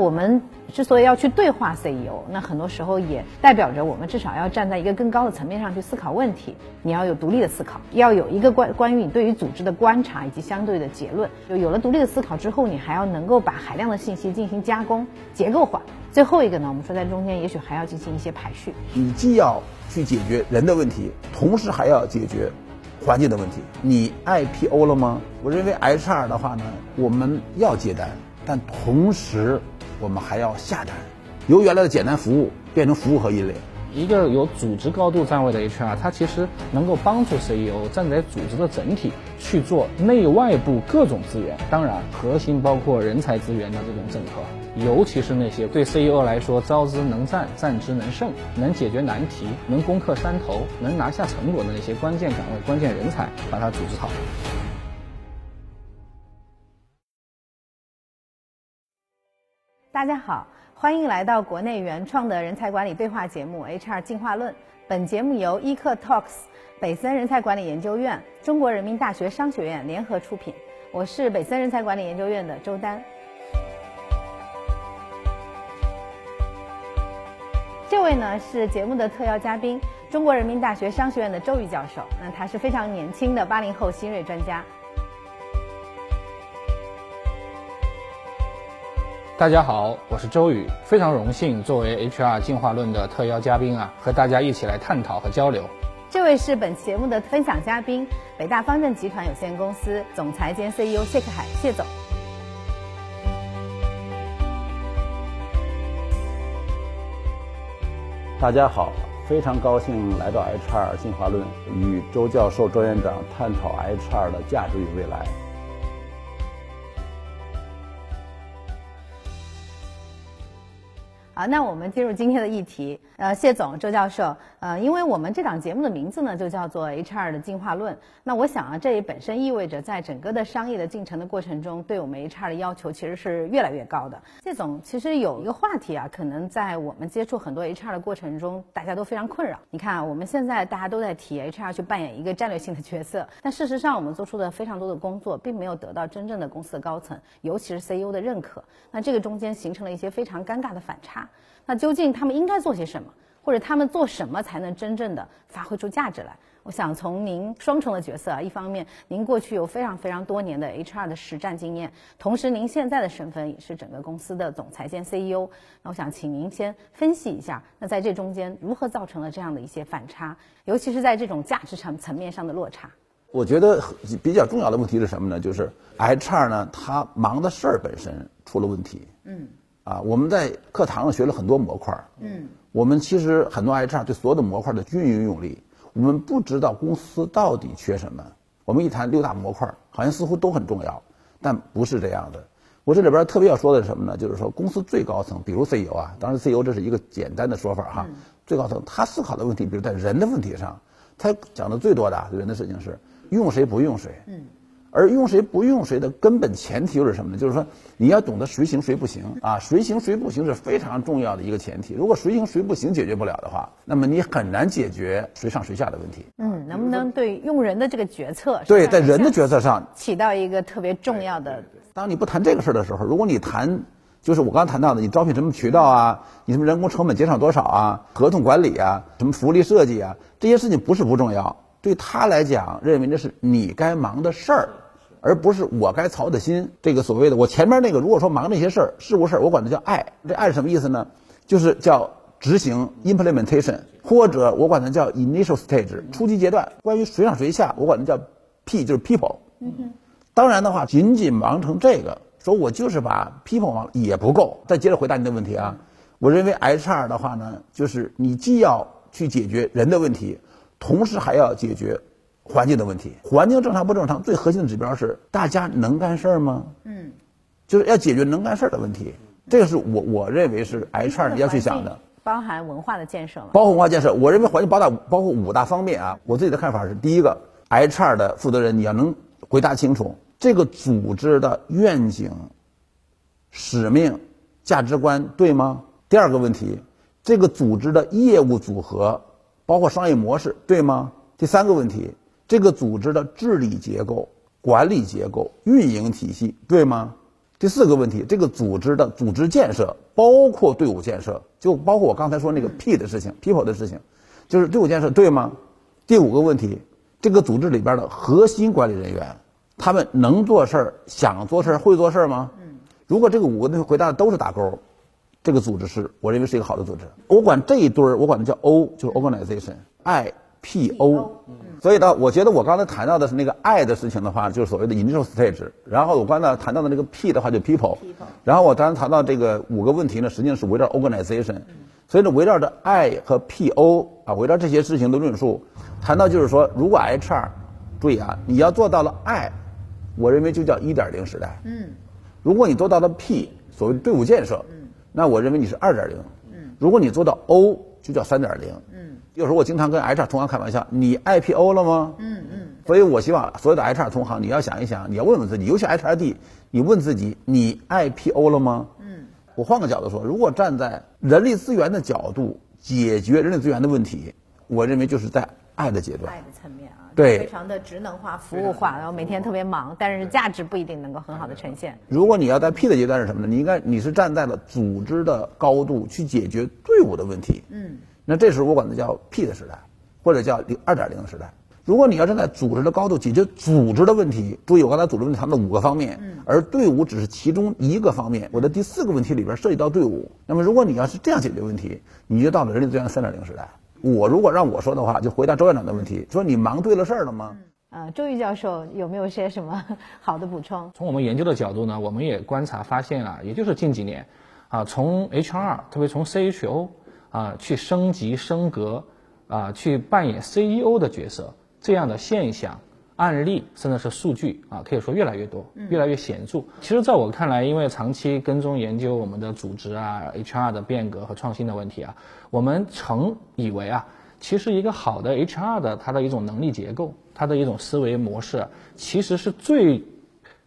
我们之所以要去对话 CEO，那很多时候也代表着我们至少要站在一个更高的层面上去思考问题。你要有独立的思考，要有一个关关于你对于组织的观察以及相对的结论。就有了独立的思考之后，你还要能够把海量的信息进行加工、结构化。最后一个呢，我们说在中间也许还要进行一些排序。你既要去解决人的问题，同时还要解决环境的问题。你 IPO 了吗？我认为 HR 的话呢，我们要接单，但同时。我们还要下单，由原来的简单服务变成服务和引领。一个有组织高度站位的 HR，它其实能够帮助 CEO 站在组织的整体去做内外部各种资源，当然核心包括人才资源的这种整合，尤其是那些对 CEO 来说招之能战、战之能胜、能解决难题、能攻克山头、能拿下成果的那些关键岗位、关键人才，把它组织好。大家好，欢迎来到国内原创的人才管理对话节目《HR 进化论》。本节目由 e c Talks、北森人才管理研究院、中国人民大学商学院联合出品。我是北森人才管理研究院的周丹。这位呢是节目的特邀嘉宾，中国人民大学商学院的周宇教授。那他是非常年轻的八零后新锐专家。大家好，我是周宇，非常荣幸作为 HR 进化论的特邀嘉宾啊，和大家一起来探讨和交流。这位是本期节目的分享嘉宾，北大方正集团有限公司总裁兼 CEO 谢克海，谢总。大家好，非常高兴来到 HR 进化论，与周教授、周院长探讨 HR 的价值与未来。好，那我们进入今天的议题。呃，谢总、周教授，呃，因为我们这档节目的名字呢，就叫做 HR 的进化论。那我想啊，这也本身意味着，在整个的商业的进程的过程中，对我们 HR 的要求其实是越来越高的。谢总，其实有一个话题啊，可能在我们接触很多 HR 的过程中，大家都非常困扰。你看，我们现在大家都在提 HR 去扮演一个战略性的角色，但事实上，我们做出的非常多的工作，并没有得到真正的公司的高层，尤其是 CEO 的认可。那这个中间形成了一些非常尴尬的反差。那究竟他们应该做些什么，或者他们做什么才能真正的发挥出价值来？我想从您双重的角色啊，一方面您过去有非常非常多年的 HR 的实战经验，同时您现在的身份也是整个公司的总裁兼 CEO。那我想请您先分析一下，那在这中间如何造成了这样的一些反差，尤其是在这种价值层层面上的落差？我觉得比较重要的问题是什么呢？就是 HR 呢，他忙的事儿本身出了问题。嗯。啊，我们在课堂上学了很多模块嗯，我们其实很多 HR 对所有的模块的均匀用力，我们不知道公司到底缺什么。我们一谈六大模块好像似乎都很重要，但不是这样的。我这里边特别要说的是什么呢？就是说公司最高层，比如 CEO 啊，当然 CEO 这是一个简单的说法哈。最高层他思考的问题，比如在人的问题上，他讲的最多的人的事情是用谁不用谁。嗯。而用谁不用谁的根本前提又是什么呢？就是说你要懂得谁行谁不行啊，谁行谁不行是非常重要的一个前提。如果谁行谁不行解决不了的话，那么你很难解决谁上谁下的问题。嗯，能不能对用人的这个决策？对，在人的决策上起到一个特别重要的。当你不谈这个事儿的时候，如果你谈，就是我刚谈到的，你招聘什么渠道啊，你什么人工成本减少多少啊，合同管理啊，什么福利设计啊，这些事情不是不重要。对他来讲，认为那是你该忙的事儿，而不是我该操的心。这个所谓的我前面那个，如果说忙那些事儿、事务事儿，我管它叫爱。这爱是什么意思呢？就是叫执行 （implementation），或者我管它叫 initial stage（ 初级阶段）。关于谁上谁下，我管它叫 P，就是 people。当然的话，仅仅忙成这个，说我就是把 people 忙也不够。再接着回答你的问题啊，我认为 HR 的话呢，就是你既要去解决人的问题。同时还要解决环境的问题，环境正常不正常？最核心的指标是大家能干事儿吗？嗯，就是要解决能干事儿的问题，这个是我我认为是 HR 要去想的，包含文化的建设吗？包括文化建设，我认为环境八大包括五大方面啊。我自己的看法是：第一个，HR 的负责人你要能回答清楚这个组织的愿景、使命、价值观对吗？第二个问题，这个组织的业务组合。包括商业模式对吗？第三个问题，这个组织的治理结构、管理结构、运营体系对吗？第四个问题，这个组织的组织建设，包括队伍建设，就包括我刚才说那个 P 的事情，people 的事情，就是队伍建设对吗？第五个问题，这个组织里边的核心管理人员，他们能做事儿、想做事儿、会做事儿吗？如果这个五个问题回答的都是打勾，这个组织是我认为是一个好的组织。我管这一堆儿，我管它叫 O，就是 organization，I。P O，所以呢，我觉得我刚才谈到的是那个爱的事情的话，就是所谓的 initial stage。然后我刚才谈到的那个 P 的话，就 people。然后我刚才谈到这个五个问题呢，实际上是围绕 organization。所以呢，围绕着 I 和 P O 啊，围绕这些事情的论述，谈到就是说，如果 H R，注意啊，你要做到了 I，，我认为就叫一点零时代。嗯。如果你做到了 P，所谓队伍建设，嗯，那我认为你是二点零。嗯。如果你做到 O，就叫三点零。嗯。有时候我经常跟 HR 同行开玩笑，你 IPO 了吗？嗯嗯。所以我希望所有的 HR 同行，你要想一想，你要问问自己，尤其 HRD，你问自己，你 IPO 了吗？嗯。我换个角度说，如果站在人力资源的角度解决人力资源的问题，我认为就是在爱的阶段。爱的层面啊。对。非常的职能化、服务化，然后每天特别忙，但是价值不一定能够很好的呈现。如果你要在 P 的阶段是什么呢？你应该你是站在了组织的高度去解决队伍的问题。嗯。那这时候我管它叫 P 的时代，或者叫零二点零的时代。如果你要站在组织的高度解决组织的问题，注意我刚才组织问题谈的五个方面，而队伍只是其中一个方面。我的第四个问题里边涉及到队伍。那么如果你要是这样解决问题，你就到了人力资源三点零时代。我如果让我说的话，就回答周院长的问题，说你忙对了事儿了吗？呃，周瑜教授有没有些什么 好的补充？从我们研究的角度呢，我们也观察发现啊，也就是近几年，啊，从 HR，特别从 CHO。啊，去升级升格，啊，去扮演 CEO 的角色，这样的现象、案例，甚至是数据啊，可以说越来越多，越来越显著。其实，在我看来，因为长期跟踪研究我们的组织啊、HR 的变革和创新的问题啊，我们曾以为啊，其实一个好的 HR 的它的一种能力结构，它的一种思维模式，其实是最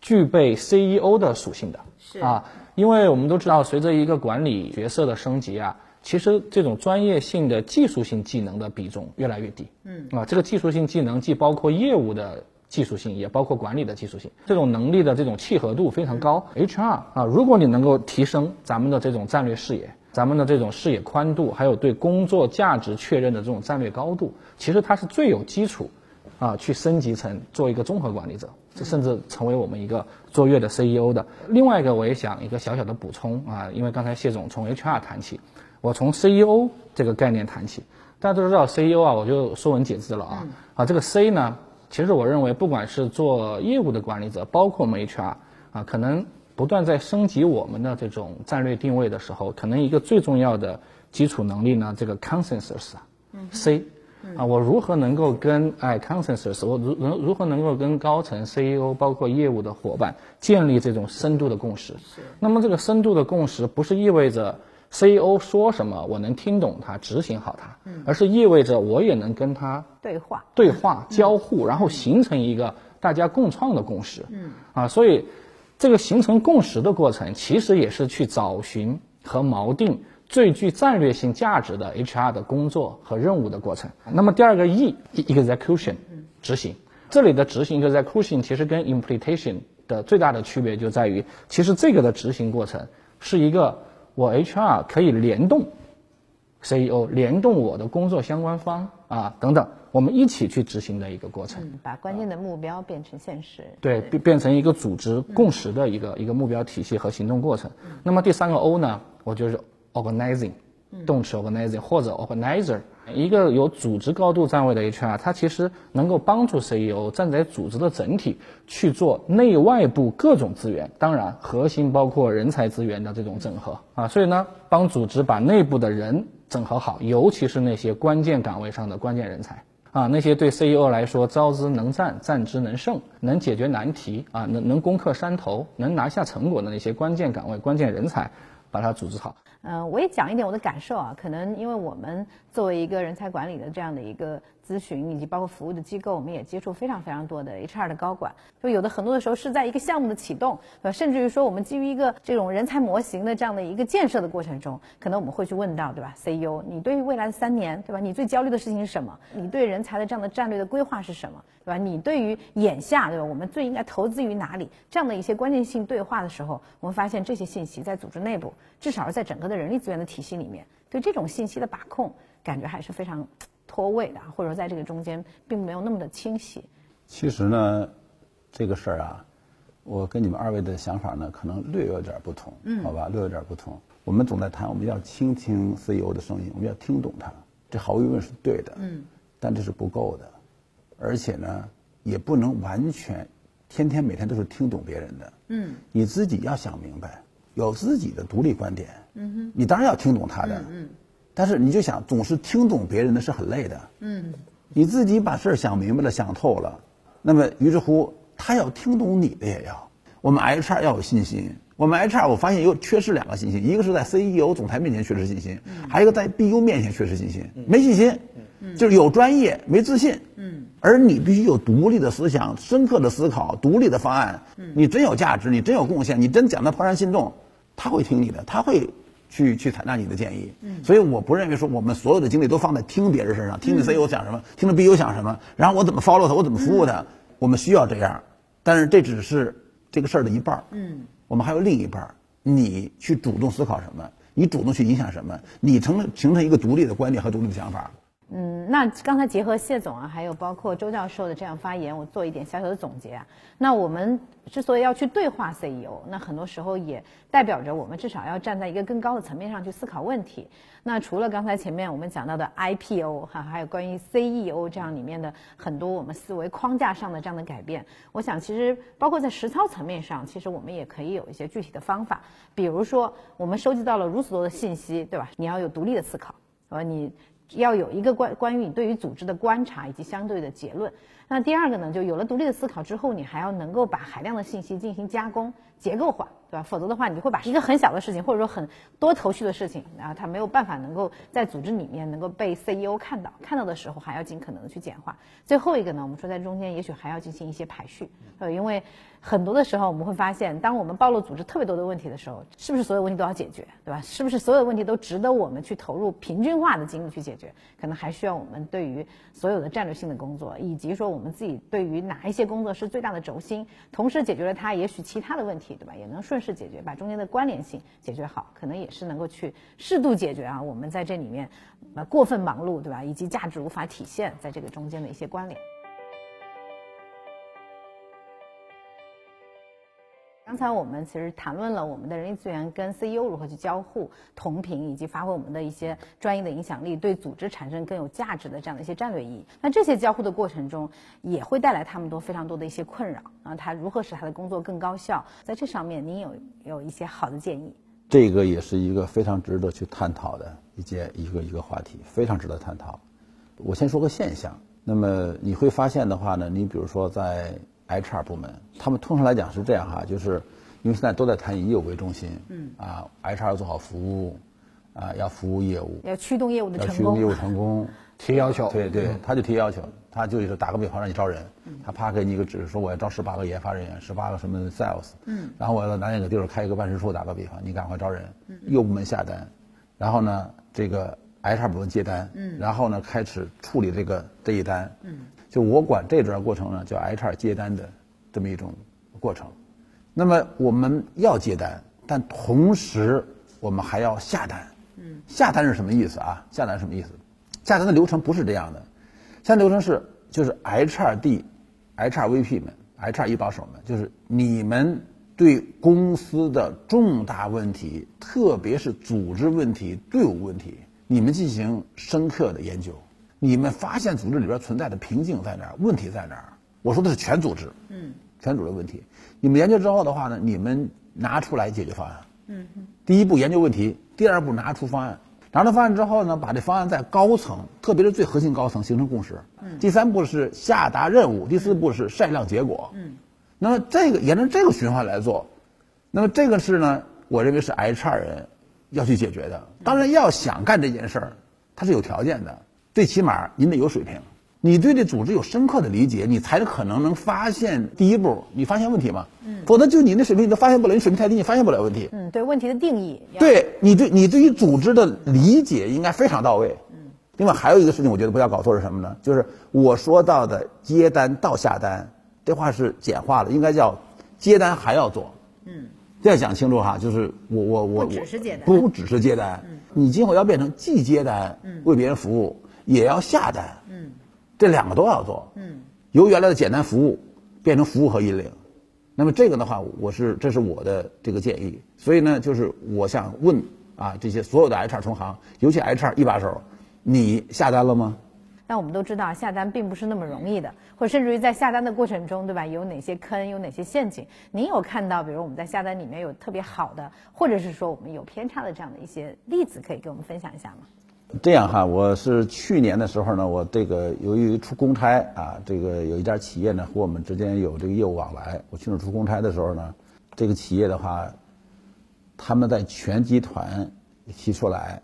具备 CEO 的属性的。是啊，因为我们都知道，随着一个管理角色的升级啊。其实这种专业性的技术性技能的比重越来越低。嗯啊，这个技术性技能既包括业务的技术性，也包括管理的技术性。这种能力的这种契合度非常高。HR 啊，如果你能够提升咱们的这种战略视野，咱们的这种视野宽度，还有对工作价值确认的这种战略高度，其实它是最有基础啊去升级成做一个综合管理者，甚至成为我们一个卓越的 CEO 的。另外一个，我也想一个小小的补充啊，因为刚才谢总从 HR 谈起。我从 CEO 这个概念谈起，大家都知道 CEO 啊，我就说文解字了啊。啊，这个 C 呢，其实我认为，不管是做业务的管理者，包括我们 HR 啊，可能不断在升级我们的这种战略定位的时候，可能一个最重要的基础能力呢，这个 consensus 啊，C 啊，我如何能够跟哎 consensus，我如如如何能够跟高层 CEO 包括业务的伙伴建立这种深度的共识？是。那么这个深度的共识，不是意味着。CEO 说什么，我能听懂他，执行好它，而是意味着我也能跟他对话、对话、交互，然后形成一个大家共创的共识。嗯，啊，所以这个形成共识的过程，其实也是去找寻和锚定最具战略性价值的 HR 的工作和任务的过程。那么第二个 E，execution，执行。这里的执行 execution 其实跟 implementation 的最大的区别就在于，其实这个的执行过程是一个。我 HR 可以联动 CEO，联动我的工作相关方啊等等，我们一起去执行的一个过程。嗯，把关键的目标变成现实。对，变变成一个组织共识的一个一个目标体系和行动过程。那么第三个 O 呢，我就是 organizing，动词 organizing 或者 organizer。一个有组织高度站位的 HR，它其实能够帮助 CEO 站在组织的整体去做内外部各种资源，当然核心包括人才资源的这种整合啊，所以呢，帮组织把内部的人整合好，尤其是那些关键岗位上的关键人才啊，那些对 CEO 来说招之能战、战之能胜、能解决难题啊、能能攻克山头、能拿下成果的那些关键岗位、关键人才。把它组织好。嗯，我也讲一点我的感受啊。可能因为我们作为一个人才管理的这样的一个咨询以及包括服务的机构，我们也接触非常非常多的 HR 的高管。就有的很多的时候是在一个项目的启动，对吧？甚至于说我们基于一个这种人才模型的这样的一个建设的过程中，可能我们会去问到，对吧？CEO，你对于未来的三年，对吧？你最焦虑的事情是什么？你对人才的这样的战略的规划是什么？对吧？你对于眼下，对吧？我们最应该投资于哪里？这样的一些关键性对话的时候，我们发现这些信息在组织内部，至少是在整个的人力资源的体系里面，对这种信息的把控，感觉还是非常脱位的，或者说在这个中间并没有那么的清晰。其实呢，这个事儿啊，我跟你们二位的想法呢，可能略有点不同，嗯，好吧，略有点不同。我们总在谈，我们要倾听 CEO 的声音，我们要听懂他，这毫无疑问是对的，嗯，但这是不够的。而且呢，也不能完全天天每天都是听懂别人的。嗯，你自己要想明白，有自己的独立观点。嗯哼，你当然要听懂他的。嗯，但是你就想总是听懂别人的是很累的。嗯，你自己把事儿想明白了、想透了，那么于是乎他要听懂你的也要。我们 HR 要有信心。我们 HR 我发现又缺失两个信心，一个是在 CEO 总裁面前缺失信心，还有一个在 BU 面前缺失信心，没信心。就是有专业没自信，嗯，而你必须有独立的思想、深刻的思考、独立的方案，嗯，你真有价值，你真有贡献，你真讲的怦然心动，他会听你的，他会去去采纳你的建议，嗯，所以我不认为说我们所有的精力都放在听别人身上，听你 CEO 讲什么，听着 BU 讲什么，然后我怎么 follow 他，我怎么服务他，我们需要这样，但是这只是这个事儿的一半儿，嗯，我们还有另一半儿，你去主动思考什么，你主动去影响什么，你成形成一个独立的观点和独立的想法。嗯，那刚才结合谢总啊，还有包括周教授的这样发言，我做一点小小的总结啊。那我们之所以要去对话 CEO，那很多时候也代表着我们至少要站在一个更高的层面上去思考问题。那除了刚才前面我们讲到的 IPO 哈，还有关于 CEO 这样里面的很多我们思维框架上的这样的改变，我想其实包括在实操层面上，其实我们也可以有一些具体的方法。比如说，我们收集到了如此多的信息，对吧？你要有独立的思考，呃，你。要有一个关关于你对于组织的观察以及相对的结论。那第二个呢，就有了独立的思考之后，你还要能够把海量的信息进行加工、结构化。对吧？否则的话，你会把一个很小的事情，或者说很多头绪的事情，啊，它没有办法能够在组织里面能够被 CEO 看到。看到的时候，还要尽可能的去简化。最后一个呢，我们说在中间，也许还要进行一些排序。呃，因为很多的时候，我们会发现，当我们暴露组织特别多的问题的时候，是不是所有问题都要解决？对吧？是不是所有问题都值得我们去投入平均化的精力去解决？可能还需要我们对于所有的战略性的工作，以及说我们自己对于哪一些工作是最大的轴心，同时解决了它，也许其他的问题，对吧？也能顺势解决，把中间。的关联性解决好，可能也是能够去适度解决啊。我们在这里面，呃，过分忙碌，对吧？以及价值无法体现在这个中间的一些关联。刚才我们其实谈论了我们的人力资源跟 CEO 如何去交互、同频，以及发挥我们的一些专业的影响力，对组织产生更有价值的这样的一些战略意义。那这些交互的过程中，也会带来他们都非常多的一些困扰啊。他如何使他的工作更高效？在这上面，您有有一些好的建议？这个也是一个非常值得去探讨的一件一个一个话题，非常值得探讨。我先说个现象，那么你会发现的话呢，你比如说在。HR 部门，他们通常来讲是这样哈，就是因为现在都在谈以业务为中心，嗯，啊，HR 要做好服务，啊，要服务业务，要驱动业务的成功，要驱动业务成功，提要求，对对，他就提要求，他就是打个比方让你招人，他啪给你一个指示说我要招十八个研发人员，十八个什么 sales，嗯，然后我要在哪哪个地儿开一个办事处，打个比方，你赶快招人，业务部门下单，然后呢，这个 HR 部门接单，嗯，然后呢开始处理这个这一单，嗯。就我管这段过程呢，叫 HR 接单的这么一种过程。那么我们要接单，但同时我们还要下单。嗯，下单是什么意思啊？下单什么意思？下单的流程不是这样的，下单流程是就是 HRD、HRVP 们、HR 一把手们，就是你们对公司的重大问题，特别是组织问题、队伍问题，你们进行深刻的研究。你们发现组织里边存在的瓶颈在哪儿？问题在哪儿？我说的是全组织，嗯，全组织问题。你们研究之后的话呢，你们拿出来解决方案。嗯嗯。第一步研究问题，第二步拿出方案。拿出方案之后呢，把这方案在高层，特别是最核心高层形成共识。嗯。第三步是下达任务，第四步是晒量结果。嗯。那么这个沿着这个循环来做，那么这个是呢，我认为是 HR 人要去解决的。当然要想干这件事儿，它是有条件的。最起码您得有水平，你对这组织有深刻的理解，你才可能能发现第一步，你发现问题吗？嗯，否则就你那水平你都发现不了，你水平太低，你发现不了问题。嗯，对问题的定义。对你对你对于组织的理解应该非常到位。嗯。另外还有一个事情，我觉得不要搞错是什么呢？就是我说到的接单到下单，这话是简化了，应该叫接单还要做。嗯。这要讲清楚哈，就是我我我不只是接单，不只是接单。嗯。你今后要变成既接单，嗯，为别人服务，也要下单。嗯。这两个都要做，嗯，由原来的简单服务变成服务和引领，那么这个的话，我是这是我的这个建议，所以呢，就是我想问啊，这些所有的 HR 同行，尤其 HR 一把手，你下单了吗？那我们都知道下单并不是那么容易的，或者甚至于在下单的过程中，对吧？有哪些坑，有哪些陷阱？您有看到，比如我们在下单里面有特别好的，或者是说我们有偏差的这样的一些例子，可以给我们分享一下吗？这样哈，我是去年的时候呢，我这个由于出公差啊，这个有一家企业呢和我们之间有这个业务往来，我去那出公差的时候呢，这个企业的话，他们在全集团提出来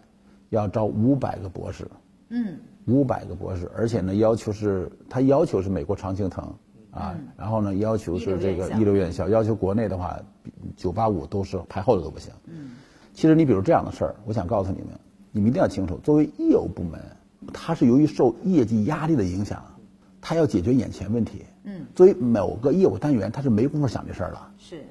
要招五百个博士，嗯，五百个博士，而且呢要求是，他要求是美国常青藤啊，然后呢要求是这个一流院校，要求国内的话，九八五都是排后的都不行，嗯，其实你比如这样的事儿，我想告诉你们。你们一定要清楚，作为业务部门，它是由于受业绩压力的影响，它要解决眼前问题。嗯。作为某个业务单元，他是没工夫想这事儿了。是。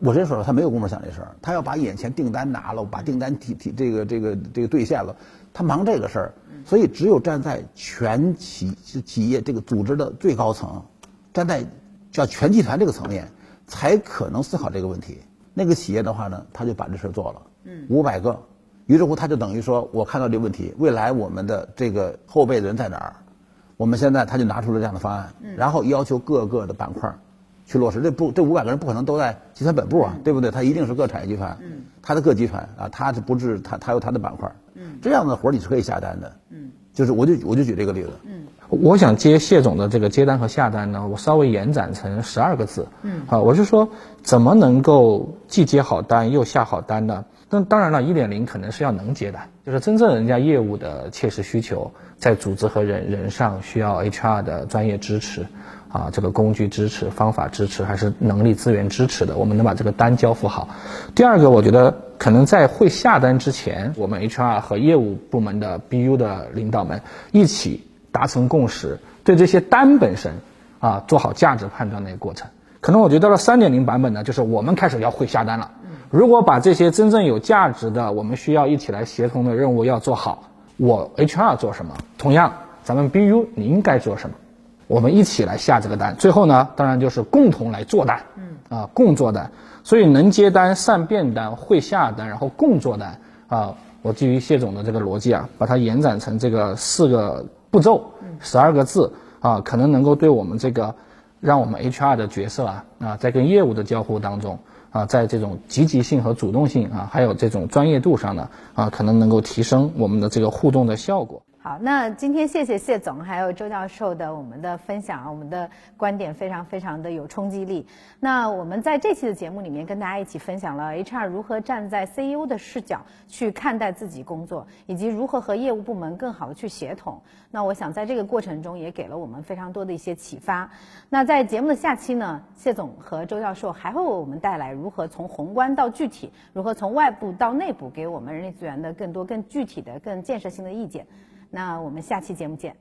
我真说了，他没有工夫想这事儿，他要把眼前订单拿了，把订单提提这个这个这个兑现了，他忙这个事儿。所以，只有站在全企企业这个组织的最高层，站在叫全集团这个层面，才可能思考这个问题。那个企业的话呢，他就把这事儿做了。嗯。五百个。于是乎，他就等于说，我看到这个问题，未来我们的这个后备的人在哪儿？我们现在他就拿出了这样的方案，然后要求各个的板块去落实。这不，这五百个人不可能都在集团本部啊，对不对？他一定是各产业集团，他的各集团啊，他是不是他他有他的板块？这样的活儿你是可以下单的。就是我就我就举这个例子。我想接谢总的这个接单和下单呢，我稍微延展成十二个字。嗯，啊，我是说怎么能够既接好单又下好单呢？那当然了，一点零可能是要能接的，就是真正人家业务的切实需求，在组织和人人上需要 HR 的专业支持，啊，这个工具支持、方法支持，还是能力资源支持的，我们能把这个单交付好。第二个，我觉得可能在会下单之前，我们 HR 和业务部门的 BU 的领导们一起达成共识，对这些单本身，啊，做好价值判断的一个过程。可能我觉得到了三点零版本呢，就是我们开始要会下单了。如果把这些真正有价值的，我们需要一起来协同的任务要做好，我 HR 做什么？同样，咱们 BU 你应该做什么？我们一起来下这个单。最后呢，当然就是共同来做单，嗯，啊，共做单。所以能接单、善变单、会下单，然后共做单啊。我基于谢总的这个逻辑啊，把它延展成这个四个步骤，十二个字啊，可能能够对我们这个，让我们 HR 的角色啊啊，在跟业务的交互当中。啊，在这种积极性和主动性啊，还有这种专业度上呢，啊，可能能够提升我们的这个互动的效果。好，那今天谢谢谢总还有周教授的我们的分享，我们的观点非常非常的有冲击力。那我们在这期的节目里面跟大家一起分享了 HR 如何站在 CEO 的视角去看待自己工作，以及如何和业务部门更好的去协同。那我想在这个过程中也给了我们非常多的一些启发。那在节目的下期呢，谢总和周教授还会为我们带来如何从宏观到具体，如何从外部到内部给我们人力资源的更多更具体的更建设性的意见。那我们下期节目见。